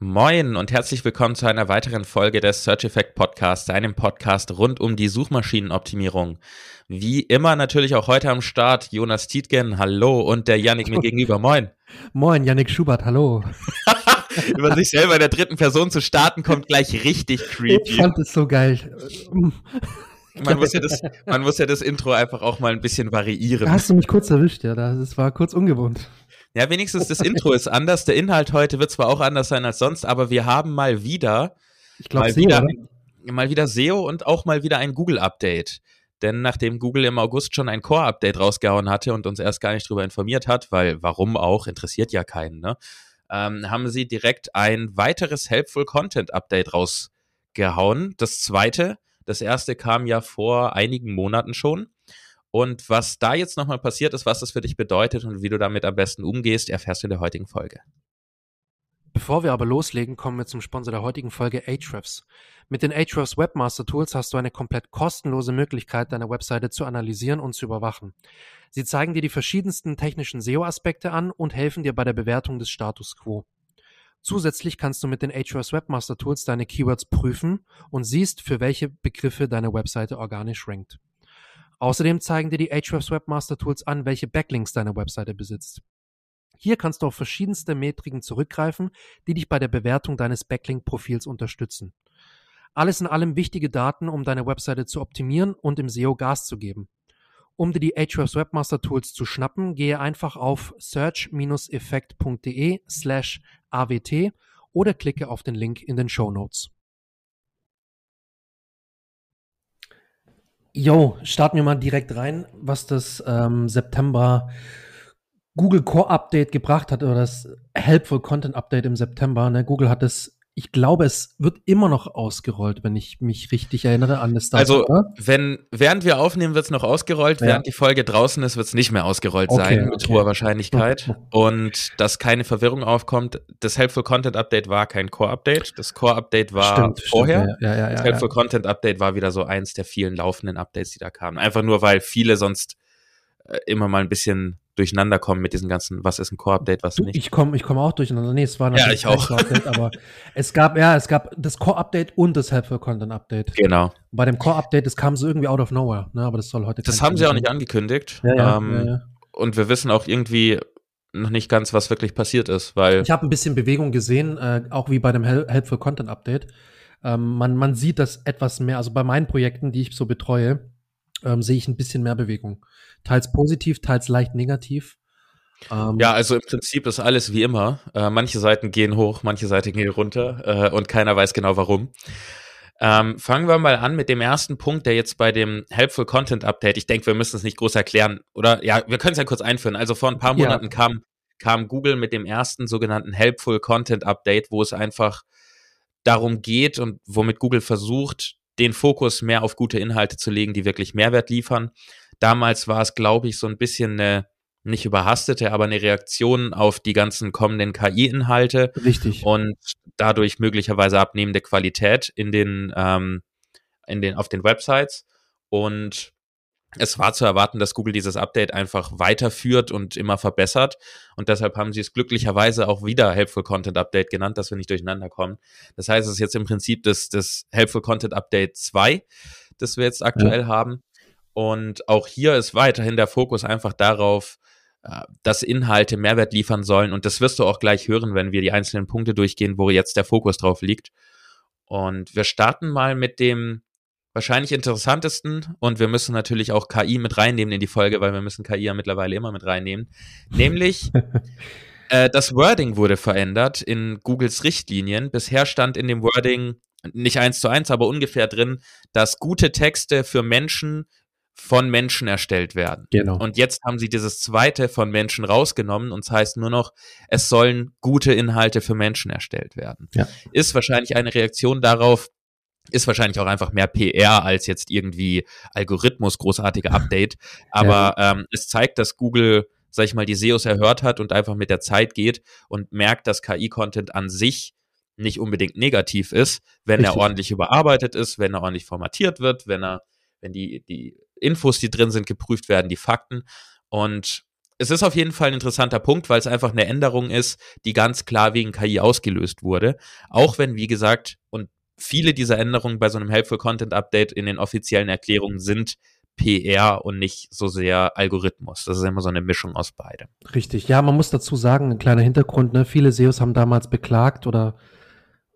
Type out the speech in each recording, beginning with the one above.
Moin und herzlich willkommen zu einer weiteren Folge des Search Effect Podcasts, einem Podcast rund um die Suchmaschinenoptimierung. Wie immer natürlich auch heute am Start Jonas Tietgen, hallo, und der Yannick mir gegenüber, moin. Moin, Yannick Schubert, hallo. Über sich selber in der dritten Person zu starten, kommt gleich richtig creepy. Ich fand es so geil. Man muss, ja das, man muss ja das Intro einfach auch mal ein bisschen variieren. Da hast du mich kurz erwischt, ja. Das war kurz ungewohnt. Ja, wenigstens das Intro ist anders. Der Inhalt heute wird zwar auch anders sein als sonst, aber wir haben mal wieder, ich glaub, mal, SEO, wieder oder? mal wieder SEO und auch mal wieder ein Google-Update. Denn nachdem Google im August schon ein Core-Update rausgehauen hatte und uns erst gar nicht darüber informiert hat, weil warum auch, interessiert ja keinen, ne? ähm, haben sie direkt ein weiteres Helpful Content Update rausgehauen. Das zweite, das erste kam ja vor einigen Monaten schon. Und was da jetzt nochmal passiert ist, was das für dich bedeutet und wie du damit am besten umgehst, erfährst du in der heutigen Folge. Bevor wir aber loslegen, kommen wir zum Sponsor der heutigen Folge Ahrefs. Mit den Ahrefs Webmaster Tools hast du eine komplett kostenlose Möglichkeit, deine Webseite zu analysieren und zu überwachen. Sie zeigen dir die verschiedensten technischen SEO-Aspekte an und helfen dir bei der Bewertung des Status quo. Zusätzlich kannst du mit den Ahrefs Webmaster Tools deine Keywords prüfen und siehst, für welche Begriffe deine Webseite organisch rankt. Außerdem zeigen dir die Ahrefs Webmaster Tools an, welche Backlinks deine Webseite besitzt. Hier kannst du auf verschiedenste Metriken zurückgreifen, die dich bei der Bewertung deines Backlink-Profils unterstützen. Alles in allem wichtige Daten, um deine Webseite zu optimieren und im SEO Gas zu geben. Um dir die Ahrefs Webmaster Tools zu schnappen, gehe einfach auf search-effekt.de slash awt oder klicke auf den Link in den Show Notes. Jo, starten wir mal direkt rein, was das ähm, September Google Core Update gebracht hat oder das Helpful Content Update im September. Ne? Google hat es, ich glaube, es wird immer noch ausgerollt, wenn ich mich richtig erinnere an das Start. Also, wenn, während wir aufnehmen, wird es noch ausgerollt, Ja. während die Folge draußen ist, wird es nicht mehr ausgerollt Okay, sein, mit okay. hoher Wahrscheinlichkeit. Und dass keine Verwirrung aufkommt, das Helpful Content Update war kein Core Update. Das Core Update war Stimmt, stimmt, vorher. ja, ja, ja, Das Helpful. Content Update war wieder so eins der vielen laufenden Updates, die da kamen. Einfach nur, weil viele sonst immer mal ein bisschen durcheinander kommen mit diesen ganzen, was ist ein Core Update, was Du, nicht. ich komme ich komm auch durcheinander. Nee, es war Ja, natürlich ich auch. Core-Update, aber es gab, ja, es gab das Core-Update und das Helpful Content Update. Genau. Bei dem Core-Update, das kam so irgendwie out of nowhere, ne? aber das soll heute Das haben sie auch nicht angekündigt. Ja, ja, ähm, ja, ja. Und wir wissen auch irgendwie noch nicht ganz, was wirklich passiert ist, weil Ich habe ein bisschen Bewegung gesehen, äh, auch wie bei dem Hel Helpful Content Update. Ähm, man, man sieht das etwas mehr, also bei meinen Projekten, die ich so betreue, ähm, sehe ich ein bisschen mehr Bewegung. Teils positiv, teils leicht negativ. Ähm, Ja, also im Prinzip ist alles wie immer. Äh, manche Seiten gehen hoch, manche Seiten gehen runter äh, und keiner weiß genau warum. Ähm, fangen wir mal an mit dem ersten Punkt, der jetzt bei dem Helpful Content Update, ich denke, wir müssen es nicht groß erklären, oder ja, wir können es ja kurz einführen. Also vor ein paar Ja. Monaten kam, kam Google mit dem ersten sogenannten Helpful Content Update, wo es einfach darum geht und womit Google versucht, den Fokus mehr auf gute Inhalte zu legen, die wirklich Mehrwert liefern. Damals war es, glaube ich, so ein bisschen eine nicht überhastete, aber eine Reaktion auf die ganzen kommenden KI-Inhalte Richtig. und dadurch möglicherweise abnehmende Qualität in den, ähm, in den, auf den Websites. Und es war zu erwarten, dass Google dieses Update einfach weiterführt und immer verbessert. Und deshalb haben sie es glücklicherweise auch wieder Helpful Content Update genannt, dass wir nicht durcheinander kommen. Das heißt, es ist jetzt im Prinzip das, das Helpful Content Update 2, das wir jetzt aktuell haben. Und auch hier ist weiterhin der Fokus einfach darauf, äh, dass Inhalte Mehrwert liefern sollen. Und das wirst du auch gleich hören, wenn wir die einzelnen Punkte durchgehen, wo jetzt der Fokus drauf liegt. Und wir starten mal mit dem wahrscheinlich interessantesten und wir müssen natürlich auch KI mit reinnehmen in die Folge, weil wir müssen KI ja mittlerweile immer mit reinnehmen. Nämlich äh, das Wording wurde verändert in Googles Richtlinien. Bisher stand in dem Wording nicht eins zu eins, aber ungefähr drin, dass gute Texte für Menschen von Menschen erstellt werden. Genau. Und jetzt haben sie dieses zweite von Menschen rausgenommen und es heißt nur noch, es sollen gute Inhalte für Menschen erstellt werden. Ja. Ist wahrscheinlich eine Reaktion darauf, ist wahrscheinlich auch einfach mehr PR als jetzt irgendwie Algorithmus, großartige Update. Aber ähm, es zeigt, dass Google, sag ich mal, die SEOs erhört hat und einfach mit der Zeit geht und merkt, dass KI-Content an sich nicht unbedingt negativ ist, wenn er Richtig. ordentlich überarbeitet ist, wenn er ordentlich formatiert wird, wenn er, wenn die, die Infos, die drin sind, geprüft werden, die Fakten. Und es ist auf jeden Fall ein interessanter Punkt, weil es einfach eine Änderung ist, die ganz klar wegen KI ausgelöst wurde. Auch wenn, wie gesagt, und viele dieser Änderungen bei so einem Helpful Content Update in den offiziellen Erklärungen sind PR und nicht so sehr Algorithmus. Das ist immer so eine Mischung aus beidem. Richtig. Ja, man muss dazu sagen, ein kleiner Hintergrund, ne? viele SEOs haben damals beklagt oder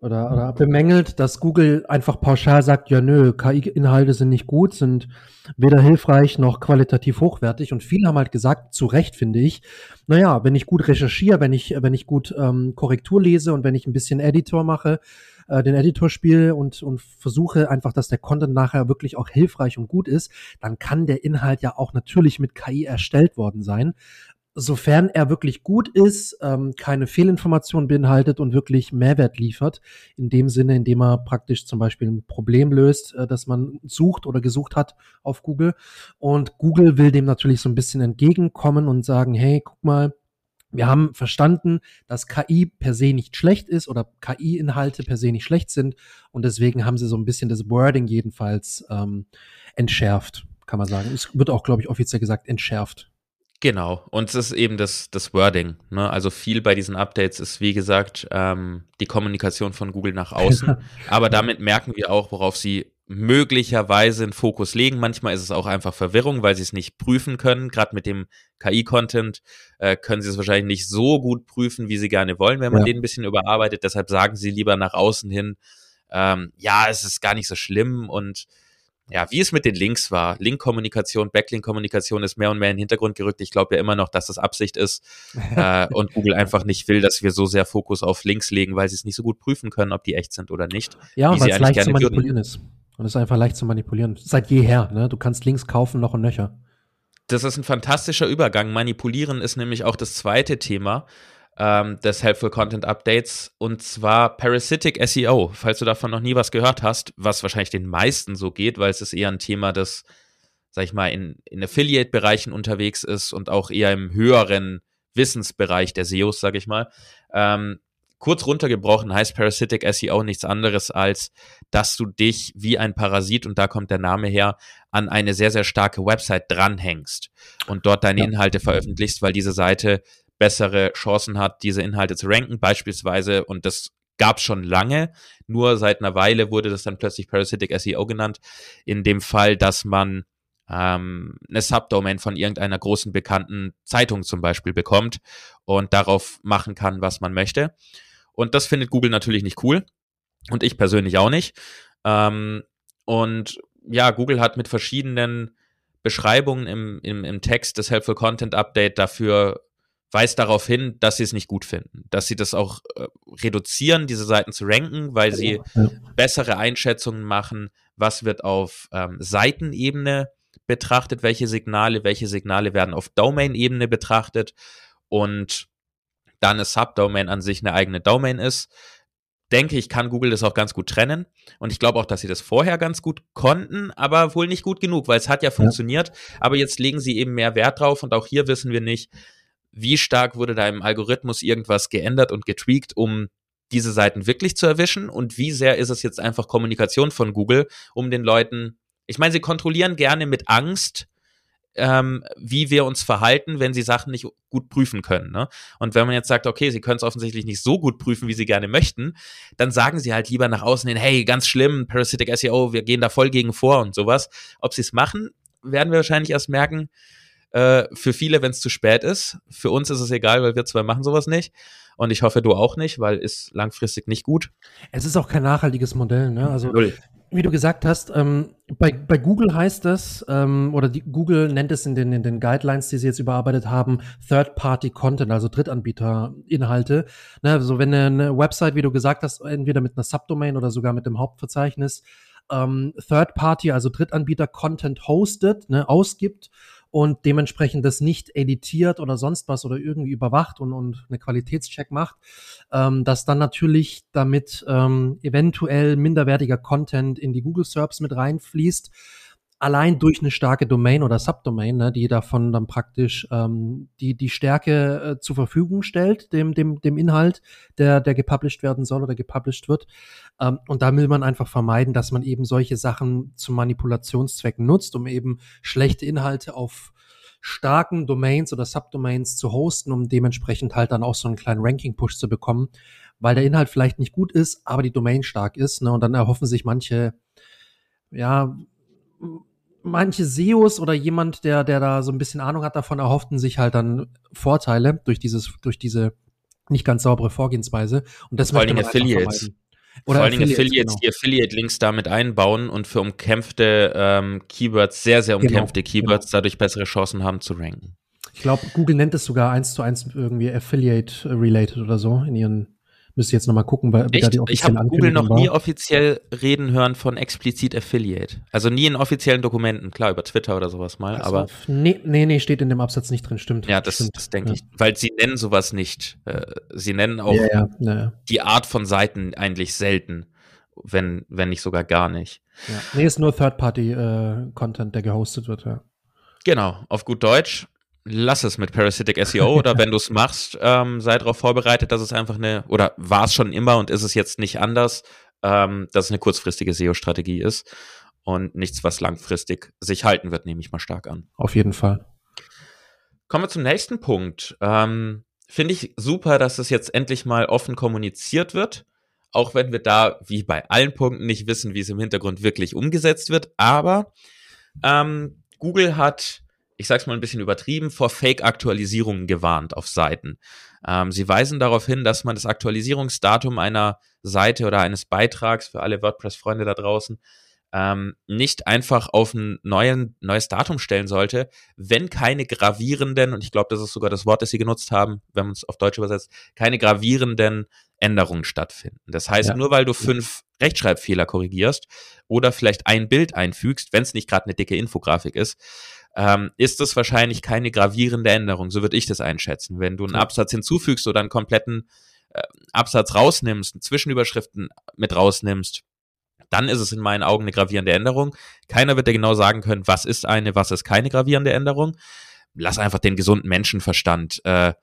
oder, oder bemängelt, dass Google einfach pauschal sagt, ja nö, KI-Inhalte sind nicht gut, sind weder hilfreich noch qualitativ hochwertig. Und viele haben halt gesagt, zu Recht finde ich, naja, wenn ich gut recherchiere, wenn ich, wenn ich gut ähm, Korrektur lese und wenn ich ein bisschen Editor mache, äh, den Editor spiele und, und versuche einfach, dass der Content nachher wirklich auch hilfreich und gut ist, dann kann der Inhalt ja auch natürlich mit KI erstellt worden sein sofern er wirklich gut ist, ähm, keine Fehlinformationen beinhaltet und wirklich Mehrwert liefert, in dem Sinne, indem er praktisch zum Beispiel ein Problem löst, äh, das man sucht oder gesucht hat auf Google. Und Google will dem natürlich so ein bisschen entgegenkommen und sagen, hey, guck mal, wir haben verstanden, dass KI per se nicht schlecht ist oder KI-Inhalte per se nicht schlecht sind und deswegen haben sie so ein bisschen das Wording jedenfalls ähm, entschärft, kann man sagen. Es wird auch, glaube ich, offiziell gesagt entschärft. Genau, und es ist eben das, das Wording. Ne? Also viel bei diesen Updates ist, wie gesagt, ähm, die Kommunikation von Google nach außen. Aber damit merken wir auch, worauf sie möglicherweise einen Fokus legen. Manchmal ist es auch einfach Verwirrung, weil sie es nicht prüfen können. Gerade mit dem KI-Content äh, können sie es wahrscheinlich nicht so gut prüfen, wie sie gerne wollen, wenn man ja. den ein bisschen überarbeitet. Deshalb sagen sie lieber nach außen hin, ähm, ja, es ist gar nicht so schlimm und ja, wie es mit den Links war. Link-Kommunikation, Backlink-Kommunikation ist mehr und mehr in den Hintergrund gerückt. Ich glaube ja immer noch, dass das Absicht ist äh, und Google einfach nicht will, dass wir so sehr Fokus auf Links legen, weil sie es nicht so gut prüfen können, ob die echt sind oder nicht. Ja, weil es leicht zu manipulieren würden. ist. Und es ist einfach leicht zu manipulieren. Seit jeher, ne? Du kannst Links kaufen, noch und nöcher. Das ist ein fantastischer Übergang. Manipulieren ist nämlich auch das zweite Thema ähm, des Helpful Content Updates und zwar Parasitic SEO. Falls du davon noch nie was gehört hast, was wahrscheinlich den meisten so geht, weil es ist eher ein Thema, das, sag ich mal, in, in Affiliate-Bereichen unterwegs ist und auch eher im höheren Wissensbereich der SEOs, sag ich mal. Ähm, kurz runtergebrochen heißt Parasitic SEO nichts anderes als, dass du dich wie ein Parasit, und da kommt der Name her, an eine sehr, sehr starke Website dranhängst und dort deine. Inhalte veröffentlichst, weil diese Seite bessere Chancen hat, diese Inhalte zu ranken, beispielsweise, und das gab es schon lange, nur seit einer Weile wurde das dann plötzlich Parasitic SEO genannt, in dem Fall, dass man ähm, eine Subdomain von irgendeiner großen bekannten Zeitung zum Beispiel bekommt und darauf machen kann, was man möchte. Und das findet Google natürlich nicht cool und ich persönlich auch nicht. Ähm, und ja, Google hat mit verschiedenen Beschreibungen im, im, im Text des Helpful Content Update dafür weist darauf hin, dass sie es nicht gut finden, dass sie das auch äh, reduzieren, diese Seiten zu ranken, weil sie ja. bessere Einschätzungen machen, was wird auf ähm, Seitenebene betrachtet, welche Signale, welche Signale werden auf Domain-Ebene betrachtet und dann eine Subdomain an sich eine eigene Domain ist. Denke ich, kann Google das auch ganz gut trennen. Und ich glaube auch, dass sie das vorher ganz gut konnten, aber wohl nicht gut genug, weil es hat ja funktioniert. Ja. Aber jetzt legen sie eben mehr Wert drauf und auch hier wissen wir nicht, wie stark wurde da im Algorithmus irgendwas geändert und getweakt, um diese Seiten wirklich zu erwischen und wie sehr ist es jetzt einfach Kommunikation von Google, um den Leuten, ich meine, sie kontrollieren gerne mit Angst, ähm, wie wir uns verhalten, wenn sie Sachen nicht gut prüfen können. Ne? Und wenn man jetzt sagt, okay, sie können es offensichtlich nicht so gut prüfen, wie sie gerne möchten, dann sagen sie halt lieber nach außen hin, hey, ganz schlimm, Parasitic SEO, wir gehen da voll gegen vor und sowas. Ob sie es machen, werden wir wahrscheinlich erst merken, äh, für viele, wenn es zu spät ist. Für uns ist es egal, weil wir zwei machen sowas nicht. Und ich hoffe, du auch nicht, weil ist langfristig nicht gut. Es ist auch kein nachhaltiges Modell. Ne? Also Null wie du gesagt hast, ähm, bei, bei Google heißt das, ähm, oder die, Google nennt es in den, in den Guidelines, die sie jetzt überarbeitet haben, Third-Party-Content, also Drittanbieter-Inhalte. Ne, also wenn eine Website, wie du gesagt hast, entweder mit einer Subdomain oder sogar mit dem Hauptverzeichnis ähm, Third-Party, also Drittanbieter-Content hostet, ne, ausgibt und dementsprechend das nicht editiert oder sonst was oder irgendwie überwacht und, und eine Qualitätscheck macht, ähm, dass dann natürlich damit ähm, eventuell minderwertiger Content in die Google Serbs mit reinfließt allein durch eine starke Domain oder Subdomain, ne, die davon dann praktisch ähm, die die Stärke äh, zur Verfügung stellt, dem dem dem Inhalt, der der gepublished werden soll oder gepublished wird. Ähm, und da will man einfach vermeiden, dass man eben solche Sachen zu Manipulationszwecken nutzt, um eben schlechte Inhalte auf starken Domains oder Subdomains zu hosten, um dementsprechend halt dann auch so einen kleinen Ranking-Push zu bekommen, weil der Inhalt vielleicht nicht gut ist, aber die Domain stark ist. Ne? Und dann erhoffen sich manche, ja, manche SEOs oder jemand, der, der da so ein bisschen Ahnung hat davon, erhofften sich halt dann Vorteile durch dieses, durch diese nicht ganz saubere Vorgehensweise. Und das Vor allem Affiliates. Oder Vor allen Dingen Affiliates, genau. die Affiliate-Links damit einbauen und für umkämpfte ähm, Keywords, sehr, sehr genau, umkämpfte genau, Keywords, genau. dadurch bessere Chancen haben zu ranken. Ich glaube, Google nennt es sogar eins zu eins irgendwie Affiliate-related oder so in ihren Müsste jetzt nochmal gucken, da die Ich habe Google noch war. nie offiziell reden hören von explizit Affiliate. Also nie in offiziellen Dokumenten, klar, über Twitter oder sowas mal, also, aber. Nee, nee, nee, steht in dem Absatz nicht drin, stimmt. Ja, das, das denke ja. ich. Weil sie nennen sowas nicht. Äh, sie nennen auch ja, ja, die Art von Seiten eigentlich selten, wenn, wenn nicht sogar gar nicht. Ja. Nee, ist nur Third-Party-Content, äh, der gehostet wird, ja. Genau, auf gut Deutsch lass es mit Parasitic SEO oder wenn du es machst, ähm, sei darauf vorbereitet, dass es einfach eine, oder war es schon immer und ist es jetzt nicht anders, ähm, dass es eine kurzfristige SEO-Strategie ist und nichts, was langfristig sich halten wird, nehme ich mal stark an. Auf jeden Fall. Kommen wir zum nächsten Punkt. Ähm, Finde ich super, dass es jetzt endlich mal offen kommuniziert wird, auch wenn wir da, wie bei allen Punkten, nicht wissen, wie es im Hintergrund wirklich umgesetzt wird. Aber ähm, Google hat ich sag's mal ein bisschen übertrieben, vor Fake-Aktualisierungen gewarnt auf Seiten. Ähm, sie weisen darauf hin, dass man das Aktualisierungsdatum einer Seite oder eines Beitrags für alle WordPress-Freunde da draußen ähm, nicht einfach auf ein neuen, neues Datum stellen sollte, wenn keine gravierenden, und ich glaube, das ist sogar das Wort, das sie genutzt haben, wenn man es auf Deutsch übersetzt, keine gravierenden Änderungen stattfinden. Das heißt, ja. nur weil du fünf Rechtschreibfehler korrigierst oder vielleicht ein Bild einfügst, wenn es nicht gerade eine dicke Infografik ist, ähm, ist das wahrscheinlich keine gravierende Änderung. So würde ich das einschätzen. Wenn du einen Absatz hinzufügst oder einen kompletten äh, Absatz rausnimmst, Zwischenüberschriften mit rausnimmst, dann ist es in meinen Augen eine gravierende Änderung. Keiner wird dir genau sagen können, was ist eine, was ist keine gravierende Änderung. Lass einfach den gesunden Menschenverstand äh,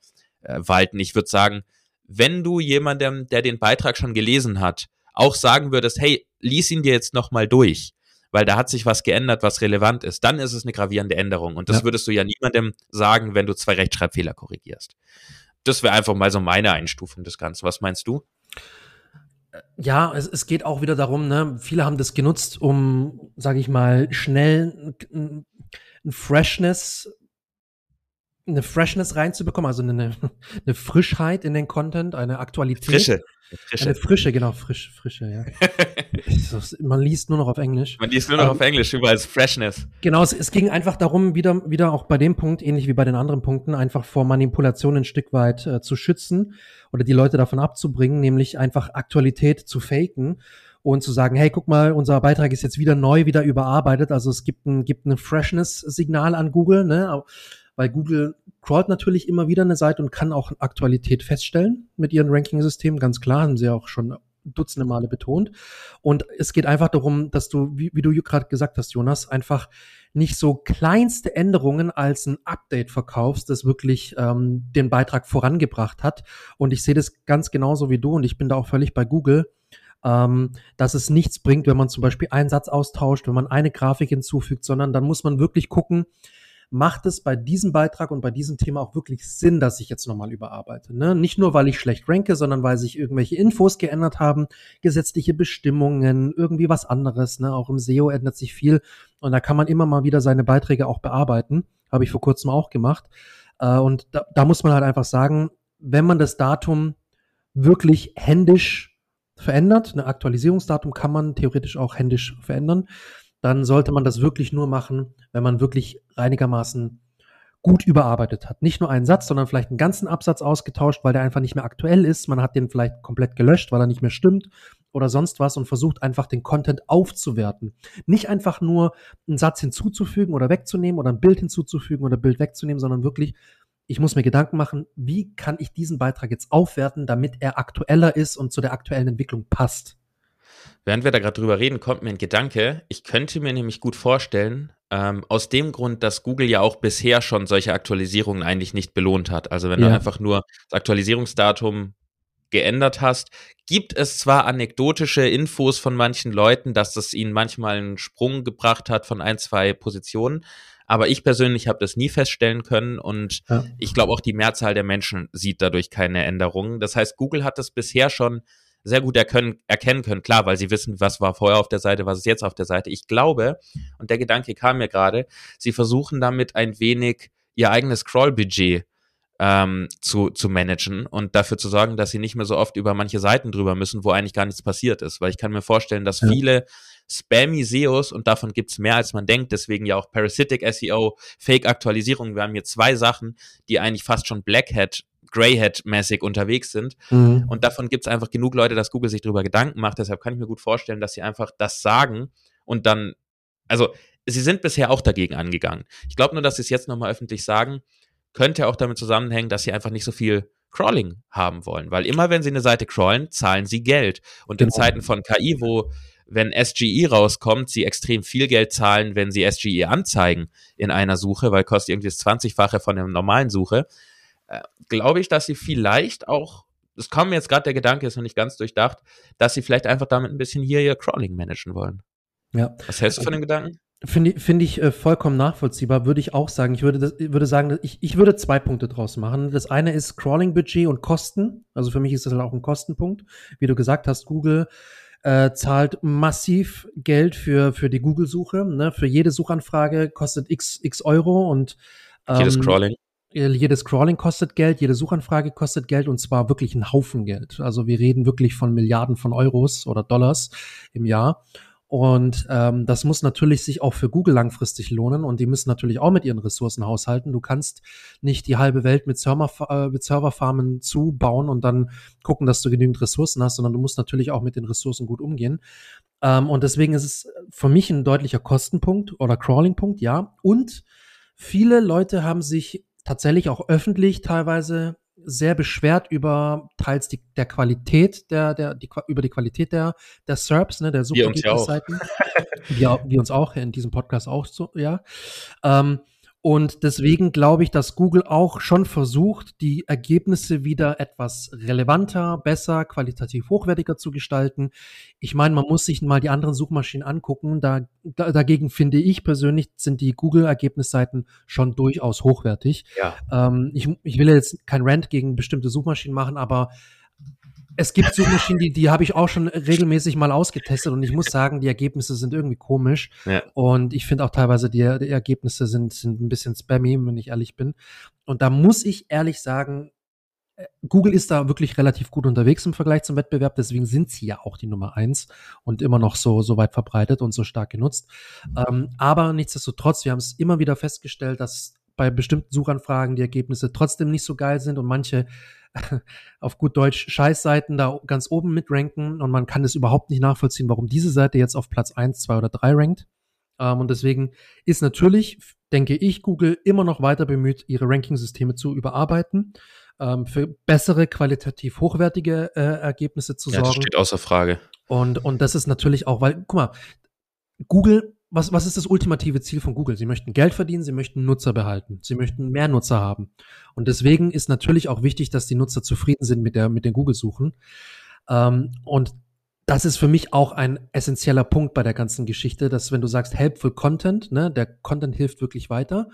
äh, walten. Ich würde sagen, wenn du jemandem, der den Beitrag schon gelesen hat, auch sagen würdest, hey, lies ihn dir jetzt nochmal durch, weil da hat sich was geändert, was relevant ist, dann ist es eine gravierende Änderung. Und das ja. würdest du ja niemandem sagen, wenn du zwei Rechtschreibfehler korrigierst. Das wäre einfach mal so meine Einstufung des Ganzen. Was meinst du? Ja, es, es geht auch wieder darum, ne, viele haben das genutzt, um, sage ich mal, schnell ein Freshness eine Freshness reinzubekommen, also eine, eine Frischheit in den Content, eine Aktualität. Frische. Frische. Eine Frische, genau, frisch, Frische, ja. Man liest nur noch auf Englisch. Man liest nur noch um, auf Englisch, überall ist Freshness. Genau, es, es, ging einfach darum, wieder, wieder auch bei dem Punkt, ähnlich wie bei den anderen Punkten, einfach vor Manipulation ein Stück weit äh, zu schützen oder die Leute davon abzubringen, nämlich einfach Aktualität zu faken und zu sagen, hey, guck mal, unser Beitrag ist jetzt wieder neu, wieder überarbeitet. Also es gibt ein, gibt ein Freshness-Signal an Google, ne? Weil Google crawlt natürlich immer wieder eine Seite und kann auch Aktualität feststellen mit ihren Ranking-Systemen, ganz klar, haben sie auch schon dutzende Male betont. Und es geht einfach darum, dass du, wie, wie du gerade gesagt hast, Jonas, einfach nicht so kleinste Änderungen als ein Update verkaufst, das wirklich ähm, den Beitrag vorangebracht hat. Und ich sehe das ganz genauso wie du und ich bin da auch völlig bei Google, ähm, dass es nichts bringt, wenn man zum Beispiel einen Satz austauscht, wenn man eine Grafik hinzufügt, sondern dann muss man wirklich gucken, macht es bei diesem Beitrag und bei diesem Thema auch wirklich Sinn, dass ich jetzt nochmal überarbeite. Ne? Nicht nur, weil ich schlecht ranke, sondern weil sich irgendwelche Infos geändert haben, gesetzliche Bestimmungen, irgendwie was anderes. Ne? Auch im SEO ändert sich viel und da kann man immer mal wieder seine Beiträge auch bearbeiten. Habe ich vor kurzem auch gemacht. Äh, und da, da muss man halt einfach sagen, wenn man das Datum wirklich händisch verändert, ein Aktualisierungsdatum kann man theoretisch auch händisch verändern, dann sollte man das wirklich nur machen, wenn man wirklich einigermaßen gut überarbeitet hat. Nicht nur einen Satz, sondern vielleicht einen ganzen Absatz ausgetauscht, weil der einfach nicht mehr aktuell ist. Man hat den vielleicht komplett gelöscht, weil er nicht mehr stimmt oder sonst was und versucht einfach den Content aufzuwerten. Nicht einfach nur einen Satz hinzuzufügen oder wegzunehmen oder ein Bild hinzuzufügen oder Bild wegzunehmen, sondern wirklich, ich muss mir Gedanken machen, wie kann ich diesen Beitrag jetzt aufwerten, damit er aktueller ist und zu der aktuellen Entwicklung passt. Während wir da gerade drüber reden, kommt mir ein Gedanke. Ich könnte mir nämlich gut vorstellen, ähm, aus dem Grund, dass Google ja auch bisher schon solche Aktualisierungen eigentlich nicht belohnt hat. Also wenn ja. du einfach nur das Aktualisierungsdatum geändert hast, gibt es zwar anekdotische Infos von manchen Leuten, dass das ihnen manchmal einen Sprung gebracht hat von ein, zwei Positionen, Aber ich persönlich habe das nie feststellen können und ja. ich glaube auch die Mehrzahl der Menschen sieht dadurch keine Änderungen. Das heißt, Google hat das bisher schon sehr gut erkennen, erkennen können. Klar, weil sie wissen, was war vorher auf der Seite, was ist jetzt auf der Seite. Ich glaube, und der Gedanke kam mir gerade, sie versuchen damit ein wenig ihr eigenes Scroll-Budget ähm, zu, zu managen und dafür zu sorgen, dass sie nicht mehr so oft über manche Seiten drüber müssen, wo eigentlich gar nichts passiert ist. Weil ich kann mir vorstellen, dass ja. viele spammy SEOs und davon gibt's mehr als man denkt, deswegen ja auch Parasitic SEO, Fake-Aktualisierung. Wir haben hier zwei Sachen, die eigentlich fast schon Blackhead Greyhead-mäßig unterwegs sind. Mhm. Und davon gibt's einfach genug Leute, dass Google sich darüber Gedanken macht. Deshalb kann ich mir gut vorstellen, dass sie einfach das sagen und dann, also sie sind bisher auch dagegen angegangen. Ich glaube nur, dass sie es jetzt nochmal öffentlich sagen, könnte auch damit zusammenhängen, dass sie einfach nicht so viel Crawling haben wollen. Weil immer, wenn sie eine Seite crawlen, zahlen sie Geld. Und genau. in Zeiten von KI, wo wenn SGE rauskommt, sie extrem viel Geld zahlen, wenn sie SGE anzeigen in einer Suche, weil kostet irgendwie das 20-fache von der normalen Suche, äh, glaube ich, dass sie vielleicht auch, es kam mir jetzt gerade der Gedanke, ist noch nicht ganz durchdacht, dass sie vielleicht einfach damit ein bisschen hier ihr Crawling managen wollen. Ja. Was hältst du von dem Gedanken? Finde find ich äh, vollkommen nachvollziehbar, würde ich auch sagen. Ich würde, das, würde sagen, ich, ich würde zwei Punkte draus machen. Das eine ist Crawling-Budget und Kosten. Also für mich ist das halt auch ein Kostenpunkt. Wie du gesagt hast, Google äh, zahlt massiv Geld für, für die Google-Suche. Ne? Für jede Suchanfrage kostet x, x Euro und ähm, jedes Crawling. Jedes Crawling kostet Geld, jede Suchanfrage kostet Geld und zwar wirklich ein Haufen Geld. Also wir reden wirklich von Milliarden von Euros oder Dollars im Jahr. Und ähm, das muss natürlich sich auch für Google langfristig lohnen und die müssen natürlich auch mit ihren Ressourcen haushalten. Du kannst nicht die halbe Welt mit, Server, äh, mit Serverfarmen zubauen und dann gucken, dass du genügend Ressourcen hast, sondern du musst natürlich auch mit den Ressourcen gut umgehen. Ähm, und deswegen ist es für mich ein deutlicher Kostenpunkt oder Crawlingpunkt, ja. Und viele Leute haben sich tatsächlich auch öffentlich teilweise sehr beschwert über teils die, der Qualität der, der, die, über die Qualität der, der SERPs, ne, der Suchergebnisseiten. Wir, wir uns auch in diesem Podcast auch so, ja. Ähm, und deswegen glaube ich, dass Google auch schon versucht, die Ergebnisse wieder etwas relevanter, besser, qualitativ hochwertiger zu gestalten. Ich meine, man muss sich mal die anderen Suchmaschinen angucken. Da, da, dagegen finde ich persönlich, sind die Google-Ergebnisseiten schon durchaus hochwertig. Ja. Ähm, ich, ich will jetzt kein Rant gegen bestimmte Suchmaschinen machen, aber es gibt Suchmaschinen, die, die habe ich auch schon regelmäßig mal ausgetestet und ich muss sagen, die Ergebnisse sind irgendwie komisch. Ja. Und ich finde auch teilweise, die, die, Ergebnisse sind, sind ein bisschen spammy, wenn ich ehrlich bin. Und da muss ich ehrlich sagen, äh, Google ist da wirklich relativ gut unterwegs im Vergleich zum Wettbewerb, deswegen sind sie ja auch die Nummer eins und immer noch so, so weit verbreitet und so stark genutzt. Ähm, aber nichtsdestotrotz, wir haben es immer wieder festgestellt, dass bei bestimmten Suchanfragen die Ergebnisse trotzdem nicht so geil sind und manche auf gut Deutsch Scheißseiten da ganz oben mitranken und man kann es überhaupt nicht nachvollziehen, warum diese Seite jetzt auf Platz eins, zwei oder drei rankt. Ähm, und deswegen ist natürlich, denke ich, Google immer noch weiter bemüht, ihre Ranking-Systeme zu überarbeiten, ähm, für bessere, qualitativ hochwertige äh, Ergebnisse zu ja, sorgen. Das steht außer Frage. Und, und das ist natürlich auch, weil, guck mal, Google was, was ist das ultimative Ziel von Google? Sie möchten Geld verdienen, sie möchten Nutzer behalten, sie möchten mehr Nutzer haben. Und deswegen ist natürlich auch wichtig, dass die Nutzer zufrieden sind mit der, mit den Google-Suchen. Ähm, und das ist für mich auch ein essentieller Punkt bei der ganzen Geschichte, dass wenn du sagst helpful Content, ne, der Content hilft wirklich weiter,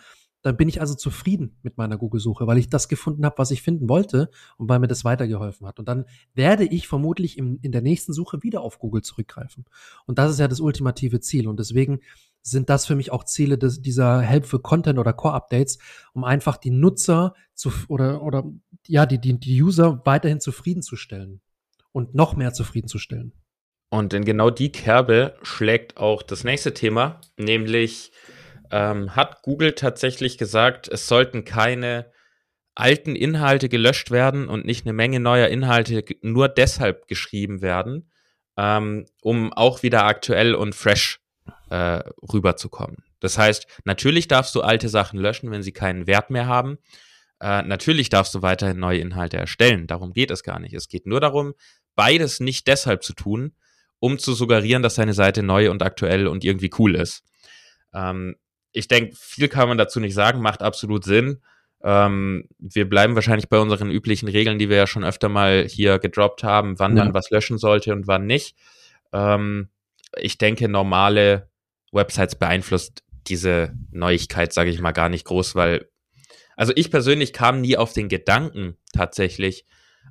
dann bin ich also zufrieden mit meiner Google-Suche, weil ich das gefunden habe, was ich finden wollte und weil mir das weitergeholfen hat. Und dann werde ich vermutlich im, in der nächsten Suche wieder auf Google zurückgreifen. Und das ist ja das ultimative Ziel. Und deswegen sind das für mich auch Ziele des, dieser Helpful Content oder Core Updates, um einfach die Nutzer zu, oder, oder, ja, die, die, die User weiterhin zufriedenzustellen und noch mehr zufriedenzustellen. Und in genau die Kerbe schlägt auch das nächste Thema, nämlich ähm, hat Google tatsächlich gesagt, es sollten keine alten Inhalte gelöscht werden und nicht eine Menge neuer Inhalte nur deshalb geschrieben werden, ähm, um auch wieder aktuell und fresh äh, rüberzukommen. Das heißt, natürlich darfst du alte Sachen löschen, wenn sie keinen Wert mehr haben. Äh, natürlich darfst du weiterhin neue Inhalte erstellen. Darum geht es gar nicht. Es geht nur darum, beides nicht deshalb zu tun, um zu suggerieren, dass deine Seite neu und aktuell und irgendwie cool ist. Ähm, ich denke, viel kann man dazu nicht sagen, macht absolut Sinn. Ähm, wir bleiben wahrscheinlich bei unseren üblichen Regeln, die wir ja schon öfter mal hier gedroppt haben, wann ja. man was löschen sollte und wann nicht. Ähm, ich denke, normale Websites beeinflusst diese Neuigkeit, sage ich mal, gar nicht groß, weil, also ich persönlich kam nie auf den Gedanken tatsächlich,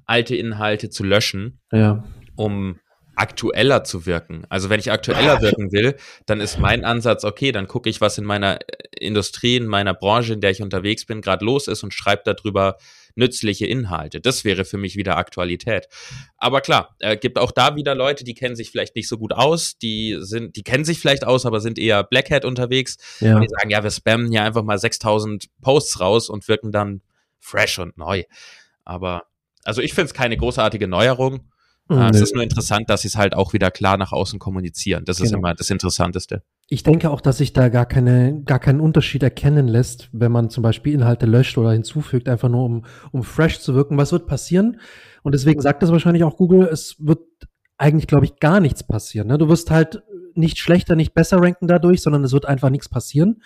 alte Inhalte zu löschen, ja. um aktueller zu wirken. Also wenn ich aktueller wirken will, dann ist mein Ansatz, okay, dann gucke ich, was in meiner Industrie, in meiner Branche, in der ich unterwegs bin, gerade los ist und schreibe darüber nützliche Inhalte. Das wäre für mich wieder Aktualität. Aber klar, äh, gibt auch da wieder Leute, die kennen sich vielleicht nicht so gut aus, die sind, die kennen sich vielleicht aus, aber sind eher Blackhead unterwegs. Ja. Und die sagen, ja, wir spammen hier einfach mal 6000 Posts raus und wirken dann fresh und neu. Aber also ich finde es keine großartige Neuerung. Mhm. Es ist nur interessant, dass sie es halt auch wieder klar nach außen kommunizieren. Das genau. ist immer das Interessanteste. Ich denke auch, dass sich da gar keine, gar keinen Unterschied erkennen lässt, wenn man zum Beispiel Inhalte löscht oder hinzufügt, einfach nur um, um fresh zu wirken. Was wird passieren? Und deswegen sagt das wahrscheinlich auch Google, es wird eigentlich, glaube ich, gar nichts passieren. Ne? Du wirst halt nicht schlechter, nicht besser ranken dadurch, sondern es wird einfach nichts passieren.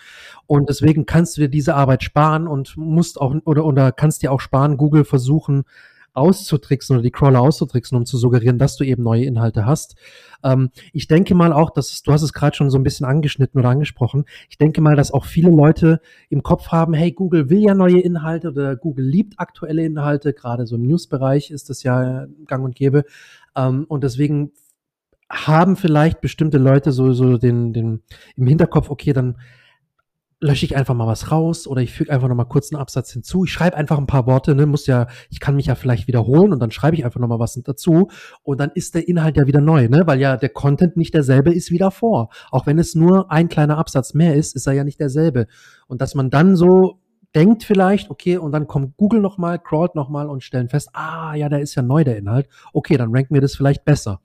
Und deswegen kannst du dir diese Arbeit sparen und musst auch oder, oder kannst dir auch sparen, Google versuchen, auszutricksen oder die Crawler auszutricksen, um zu suggerieren, dass du eben neue Inhalte hast. Ähm, ich denke mal auch, dass du hast es gerade schon so ein bisschen angeschnitten oder angesprochen. Ich denke mal, dass auch viele Leute im Kopf haben, hey, Google will ja neue Inhalte oder Google liebt aktuelle Inhalte. Gerade so im News-Bereich ist das ja gang und gäbe. Ähm, und deswegen haben vielleicht bestimmte Leute so, so den, den im Hinterkopf, okay, dann lösche ich einfach mal was raus oder ich füge einfach noch mal kurz einen Absatz hinzu. Ich schreibe einfach ein paar Worte, ne, muss ja, ich kann mich ja vielleicht wiederholen und dann schreibe ich einfach noch mal was dazu und dann ist der Inhalt ja wieder neu, ne, weil ja der Content nicht derselbe ist wie davor. Auch wenn es nur ein kleiner Absatz mehr ist, ist er ja nicht derselbe. Und dass man dann so denkt vielleicht, okay, und dann kommt Google noch mal, crawlt noch mal und stellen fest, ah, ja, da ist ja neu der Inhalt. Okay, dann ranken wir das vielleicht besser.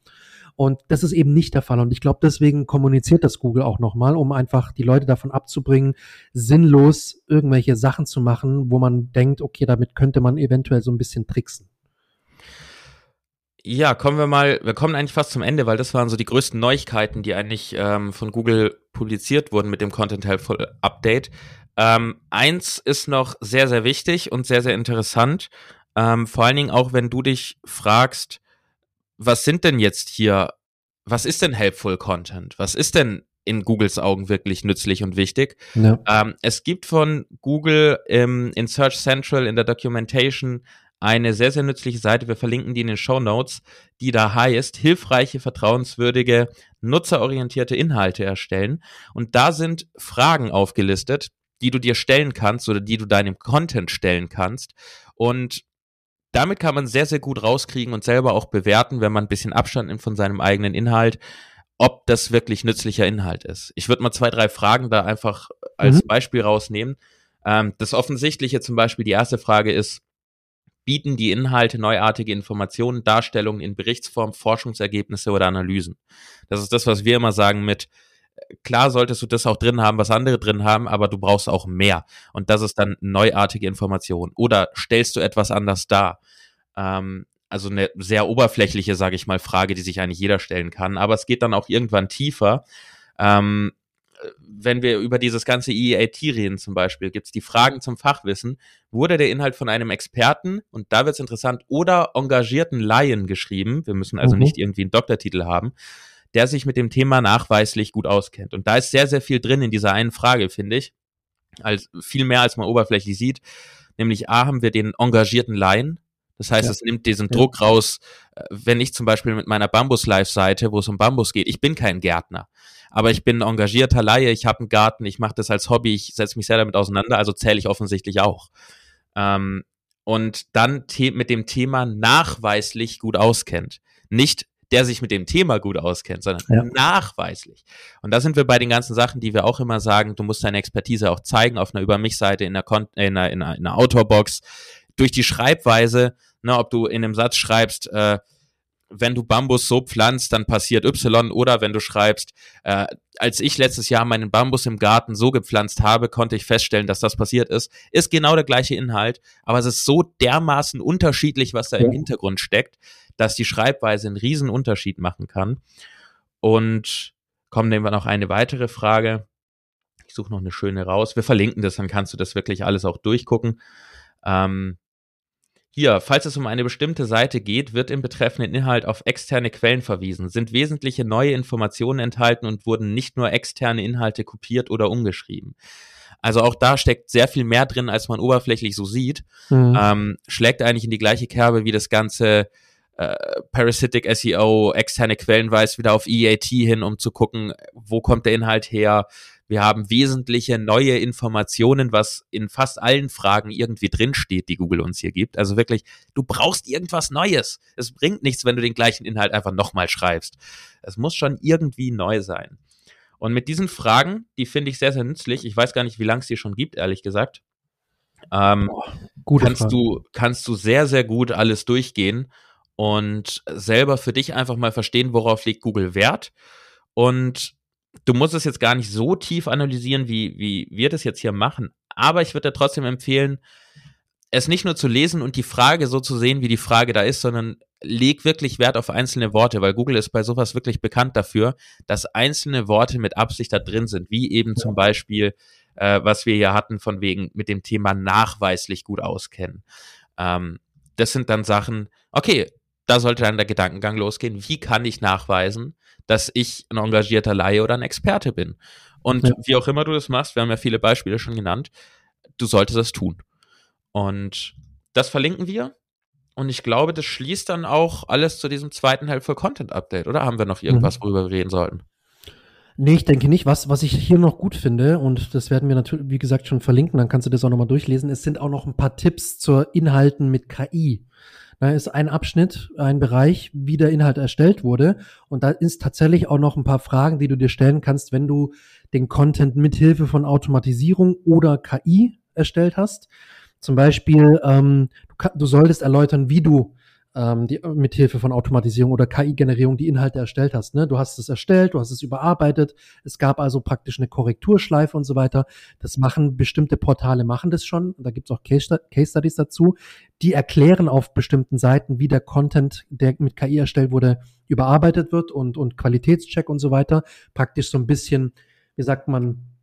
Und das ist eben nicht der Fall. Und ich glaube, deswegen kommuniziert das Google auch nochmal, um einfach die Leute davon abzubringen, sinnlos irgendwelche Sachen zu machen, wo man denkt, okay, damit könnte man eventuell so ein bisschen tricksen. Ja, kommen wir mal, wir kommen eigentlich fast zum Ende, weil das waren so die größten Neuigkeiten, die eigentlich ähm, von Google publiziert wurden mit dem Content Helpful Update. Ähm, eins ist noch sehr, sehr wichtig und sehr, sehr interessant. Ähm, vor allen Dingen auch, wenn du dich fragst, was sind denn jetzt hier, was ist denn helpful Content? Was ist denn in Googles Augen wirklich nützlich und wichtig? Ja. Ähm, es gibt von Google im, in Search Central in der Documentation eine sehr, sehr nützliche Seite. Wir verlinken die in den Show Notes, die da heißt, hilfreiche, vertrauenswürdige, nutzerorientierte Inhalte erstellen. Und da sind Fragen aufgelistet, die du dir stellen kannst oder die du deinem Content stellen kannst. Und damit kann man sehr, sehr gut rauskriegen und selber auch bewerten, wenn man ein bisschen Abstand nimmt von seinem eigenen Inhalt, ob das wirklich nützlicher Inhalt ist. Ich würde mal zwei, drei Fragen da einfach als mhm. Beispiel rausnehmen. Ähm, das Offensichtliche zum Beispiel, die erste Frage ist, bieten die Inhalte neuartige Informationen, Darstellungen in Berichtsform, Forschungsergebnisse oder Analysen? Das ist das, was wir immer sagen mit, klar solltest du das auch drin haben, was andere drin haben, aber du brauchst auch mehr. Und das ist dann neuartige Information. Oder stellst du etwas anders dar? Ähm, also eine sehr oberflächliche, sage ich mal, Frage, die sich eigentlich jeder stellen kann. Aber es geht dann auch irgendwann tiefer. Ähm, wenn wir über dieses ganze EEAT reden zum Beispiel, gibt es die Fragen zum Fachwissen. Wurde der Inhalt von einem Experten, und da wird es interessant, oder engagierten Laien geschrieben? Wir müssen also mhm. nicht irgendwie einen Doktortitel haben der sich mit dem Thema nachweislich gut auskennt. Und da ist sehr, sehr viel drin in dieser einen Frage, finde ich. Als, viel mehr, als man oberflächlich sieht. Nämlich A, haben wir den engagierten Laien. Das heißt, ja. es nimmt diesen ja. Druck raus, äh, wenn ich zum Beispiel mit meiner Bambus-Live-Seite, wo es um Bambus geht, ich bin kein Gärtner, aber ich bin ein engagierter Laie, ich habe einen Garten, ich mache das als Hobby, ich setze mich sehr damit auseinander, also zähle ich offensichtlich auch. Ähm, und dann mit dem Thema nachweislich gut auskennt. Nicht der sich mit dem Thema gut auskennt, sondern ja. nachweislich. Und da sind wir bei den ganzen Sachen, die wir auch immer sagen, du musst deine Expertise auch zeigen auf einer Über mich-Seite, in, einer, in, einer, in, einer, in einer Autorbox, durch die Schreibweise, ne, ob du in einem Satz schreibst, äh, wenn du Bambus so pflanzt, dann passiert Y oder wenn du schreibst, äh, als ich letztes Jahr meinen Bambus im Garten so gepflanzt habe, konnte ich feststellen, dass das passiert ist, ist genau der gleiche Inhalt, aber es ist so dermaßen unterschiedlich, was da im Hintergrund steckt, dass die Schreibweise einen riesen Unterschied machen kann. Und kommen nehmen wir noch eine weitere Frage. Ich suche noch eine schöne raus. Wir verlinken das, dann kannst du das wirklich alles auch durchgucken. Ähm, hier, falls es um eine bestimmte Seite geht, wird im betreffenden Inhalt auf externe Quellen verwiesen, sind wesentliche neue Informationen enthalten und wurden nicht nur externe Inhalte kopiert oder umgeschrieben. Also auch da steckt sehr viel mehr drin, als man oberflächlich so sieht. Mhm. Ähm, schlägt eigentlich in die gleiche Kerbe wie das ganze äh, Parasitic SEO, externe Quellen weist wieder auf EAT hin, um zu gucken, wo kommt der Inhalt her, wir haben wesentliche neue Informationen, was in fast allen Fragen irgendwie drinsteht, die Google uns hier gibt. Also wirklich, du brauchst irgendwas Neues. Es bringt nichts, wenn du den gleichen Inhalt einfach nochmal schreibst. Es muss schon irgendwie neu sein. Und mit diesen Fragen, die finde ich sehr, sehr nützlich. Ich weiß gar nicht, wie lange es die schon gibt, ehrlich gesagt. Ähm, Boah, kannst Frage. du kannst du sehr, sehr gut alles durchgehen und selber für dich einfach mal verstehen, worauf legt Google Wert. Und du musst es jetzt gar nicht so tief analysieren, wie, wie wir das jetzt hier machen. Aber ich würde dir trotzdem empfehlen, es nicht nur zu lesen und die Frage so zu sehen, wie die Frage da ist, sondern leg wirklich Wert auf einzelne Worte, weil Google ist bei sowas wirklich bekannt dafür, dass einzelne Worte mit Absicht da drin sind, wie eben zum Beispiel, äh, was wir hier hatten, von wegen mit dem Thema nachweislich gut auskennen. Ähm, das sind dann Sachen, okay, da sollte dann der Gedankengang losgehen, wie kann ich nachweisen, dass ich ein engagierter Laie oder ein Experte bin. Und ja. wie auch immer du das machst, wir haben ja viele Beispiele schon genannt, du solltest es tun. Und das verlinken wir. Und ich glaube, das schließt dann auch alles zu diesem zweiten Helpful Content Update, oder haben wir noch irgendwas, mhm. worüber wir reden sollten? Nee, ich denke nicht. Was, was ich hier noch gut finde, und das werden wir natürlich, wie gesagt, schon verlinken, dann kannst du das auch nochmal durchlesen, es sind auch noch ein paar Tipps zur Inhalten mit KI. Da ist ein Abschnitt, ein Bereich, wie der Inhalt erstellt wurde. Und da ist tatsächlich auch noch ein paar Fragen, die du dir stellen kannst, wenn du den Content mithilfe von Automatisierung oder KI erstellt hast. Zum Beispiel, ähm, du, du solltest erläutern, wie du ähm, die, mit Hilfe von Automatisierung oder KI-Generierung die Inhalte erstellt hast. Ne? Du hast es erstellt, du hast es überarbeitet. Es gab also praktisch eine Korrekturschleife und so weiter. Das machen bestimmte Portale machen das schon. Da gibt es auch Case, Case Studies dazu. Die erklären auf bestimmten Seiten, wie der Content, der mit KI erstellt wurde, überarbeitet wird und, und Qualitätscheck und so weiter. Praktisch so ein bisschen, wie sagt man,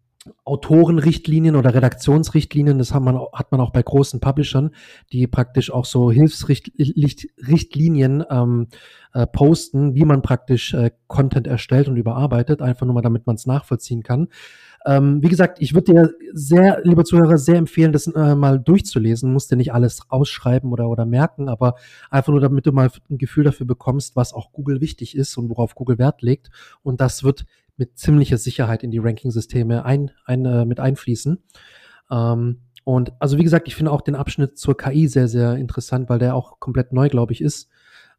Autorenrichtlinien oder Redaktionsrichtlinien, das hat man, hat man auch bei großen Publishern, die praktisch auch so Hilfsrichtlinien ähm, äh, posten, wie man praktisch äh, Content erstellt und überarbeitet, einfach nur mal, damit man es nachvollziehen kann. Ähm, wie gesagt, ich würde dir sehr, lieber Zuhörer, sehr empfehlen, das äh, mal durchzulesen. Du musst dir nicht alles ausschreiben oder, oder merken, aber einfach nur, damit du mal ein Gefühl dafür bekommst, was auch Google wichtig ist und worauf Google Wert legt. Und das wird mit ziemlicher Sicherheit in die Ranking-Systeme ein, ein, äh, mit einfließen. Ähm, und also wie gesagt, ich finde auch den Abschnitt zur KI sehr, sehr interessant, weil der auch komplett neu, glaube ich, ist.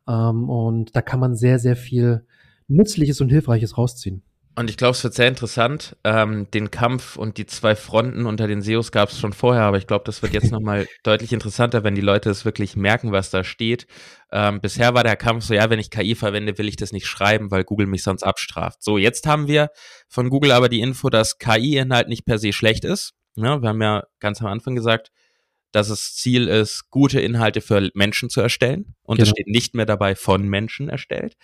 Ähm, und da kann man sehr, sehr viel Nützliches und Hilfreiches rausziehen. Und ich glaube, es wird sehr interessant. Ähm, den Kampf und die zwei Fronten unter den SEOs gab es schon vorher, aber ich glaube, das wird jetzt nochmal deutlich interessanter, wenn die Leute es wirklich merken, was da steht. Ähm, bisher war der Kampf so, ja, wenn ich KI verwende, will ich das nicht schreiben, weil Google mich sonst abstraft. So, jetzt haben wir von Google aber die Info, dass KI-Inhalt nicht per se schlecht ist. Ja, wir haben ja ganz am Anfang gesagt, dass es Ziel ist, gute Inhalte für Menschen zu erstellen. Und es genau. steht nicht mehr dabei von Menschen erstellt.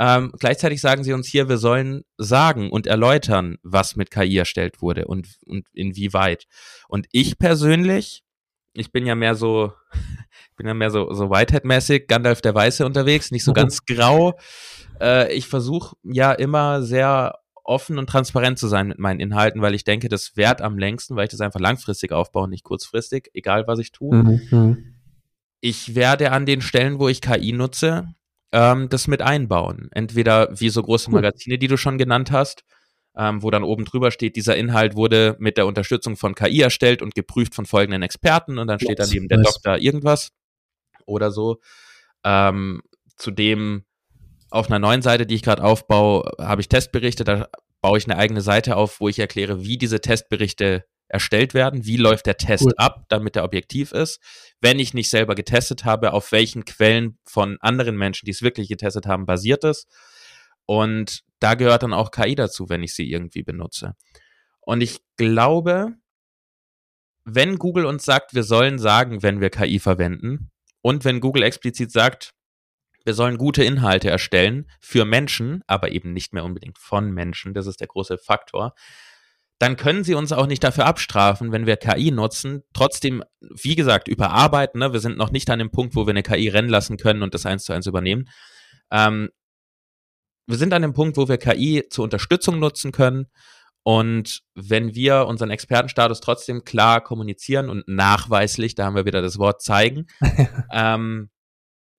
Ähm, gleichzeitig sagen sie uns hier, wir sollen sagen und erläutern, was mit KI erstellt wurde und, und inwieweit. Und ich persönlich, ich bin ja mehr so, ich bin ja mehr so, so Whitehead-mäßig, Gandalf der Weiße unterwegs, nicht so ganz grau. Äh, ich versuche ja immer sehr offen und transparent zu sein mit meinen Inhalten, weil ich denke, das wert am längsten, weil ich das einfach langfristig aufbaue, nicht kurzfristig, egal was ich tue. Mhm. mhm. Ich werde an den Stellen, wo ich KI nutze, ähm, das mit einbauen. Entweder wie so große Magazine, die du schon genannt hast, ähm, wo dann oben drüber steht, dieser Inhalt wurde mit der Unterstützung von KI erstellt und geprüft von folgenden Experten und dann steht yes, daneben der nice. Doktor irgendwas oder so. Ähm, zudem auf einer neuen Seite, die ich gerade aufbaue, habe ich Testberichte, da baue ich eine eigene Seite auf, wo ich erkläre, wie diese Testberichte erstellt werden, wie läuft der Test cool. ab, damit er objektiv ist. Wenn ich nicht selber getestet habe, auf welchen Quellen von anderen Menschen, die es wirklich getestet haben, basiert es. Und da gehört dann auch KI dazu, wenn ich sie irgendwie benutze. Und ich glaube, wenn Google uns sagt, wir sollen sagen, wenn wir KI verwenden, und wenn Google explizit sagt, wir sollen gute Inhalte erstellen für Menschen, aber eben nicht mehr unbedingt von Menschen, das ist der große Faktor, dann können sie uns auch nicht dafür abstrafen, wenn wir KI nutzen. Trotzdem, wie gesagt, überarbeiten. Ne? Wir sind noch nicht an dem Punkt, wo wir eine KI rennen lassen können und das eins zu eins übernehmen. Ähm, wir sind an dem Punkt, wo wir KI zur Unterstützung nutzen können. Und wenn wir unseren Expertenstatus trotzdem klar kommunizieren und nachweislich, da haben wir wieder das Wort zeigen, ähm,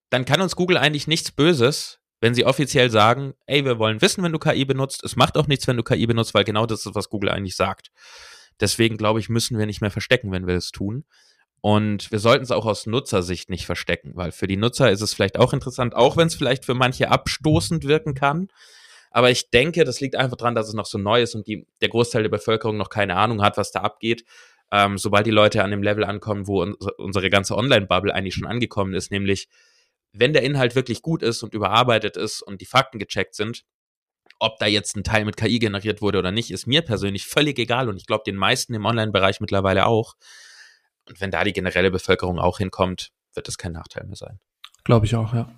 dann kann uns Google eigentlich nichts Böses, wenn sie offiziell sagen, ey, wir wollen wissen, wenn du KI benutzt. Es macht auch nichts, wenn du KI benutzt, weil genau das ist, was Google eigentlich sagt. Deswegen glaube ich, müssen wir nicht mehr verstecken, wenn wir es tun. Und wir sollten es auch aus Nutzersicht nicht verstecken, weil für die Nutzer ist es vielleicht auch interessant, auch wenn es vielleicht für manche abstoßend wirken kann. Aber ich denke, das liegt einfach daran, dass es noch so neu ist und die, der Großteil der Bevölkerung noch keine Ahnung hat, was da abgeht. Ähm, sobald die Leute an dem Level ankommen, wo uns, unsere ganze Online-Bubble eigentlich schon angekommen ist, nämlich wenn der Inhalt wirklich gut ist und überarbeitet ist und die Fakten gecheckt sind, ob da jetzt ein Teil mit KI generiert wurde oder nicht, ist mir persönlich völlig egal und ich glaube den meisten im Online-Bereich mittlerweile auch. Und wenn da die generelle Bevölkerung auch hinkommt, wird das kein Nachteil mehr sein. Glaube ich auch, ja.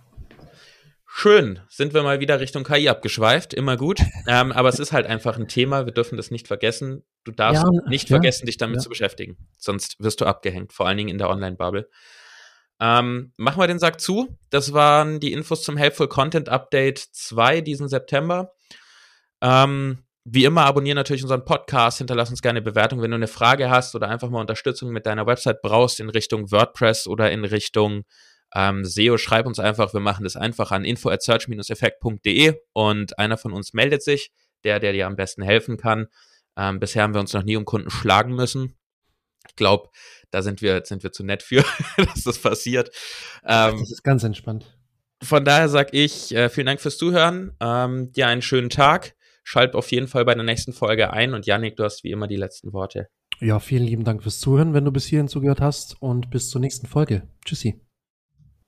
Schön, sind wir mal wieder Richtung KI abgeschweift, immer gut. ähm, aber es ist halt einfach ein Thema, wir dürfen das nicht vergessen. Du darfst ja, nicht ja, vergessen, dich damit ja. zu beschäftigen. Sonst wirst du abgehängt, vor allen Dingen in der Online-Bubble. Ähm, machen wir den Sack zu. Das waren die Infos zum Helpful Content Update 2 diesen September. Ähm, wie immer, abonniere natürlich unseren Podcast, hinterlass uns gerne eine Bewertung, wenn du eine Frage hast oder einfach mal Unterstützung mit deiner Website brauchst in Richtung WordPress oder in Richtung ähm, SEO, schreib uns einfach, wir machen das einfach an info at search-effekt.de und einer von uns meldet sich, der, der dir am besten helfen kann. Ähm, bisher haben wir uns noch nie um Kunden schlagen müssen. Ich glaube, da sind wir, sind wir zu nett für, dass das passiert. Ähm, das ist ganz entspannt. Von daher sage ich äh, vielen Dank fürs Zuhören. Ähm, dir einen schönen Tag. Schalt auf jeden Fall bei der nächsten Folge ein und Yannick, du hast wie immer die letzten Worte. Ja, vielen lieben Dank fürs Zuhören, wenn du bis hierhin zugehört hast und bis zur nächsten Folge. Tschüssi.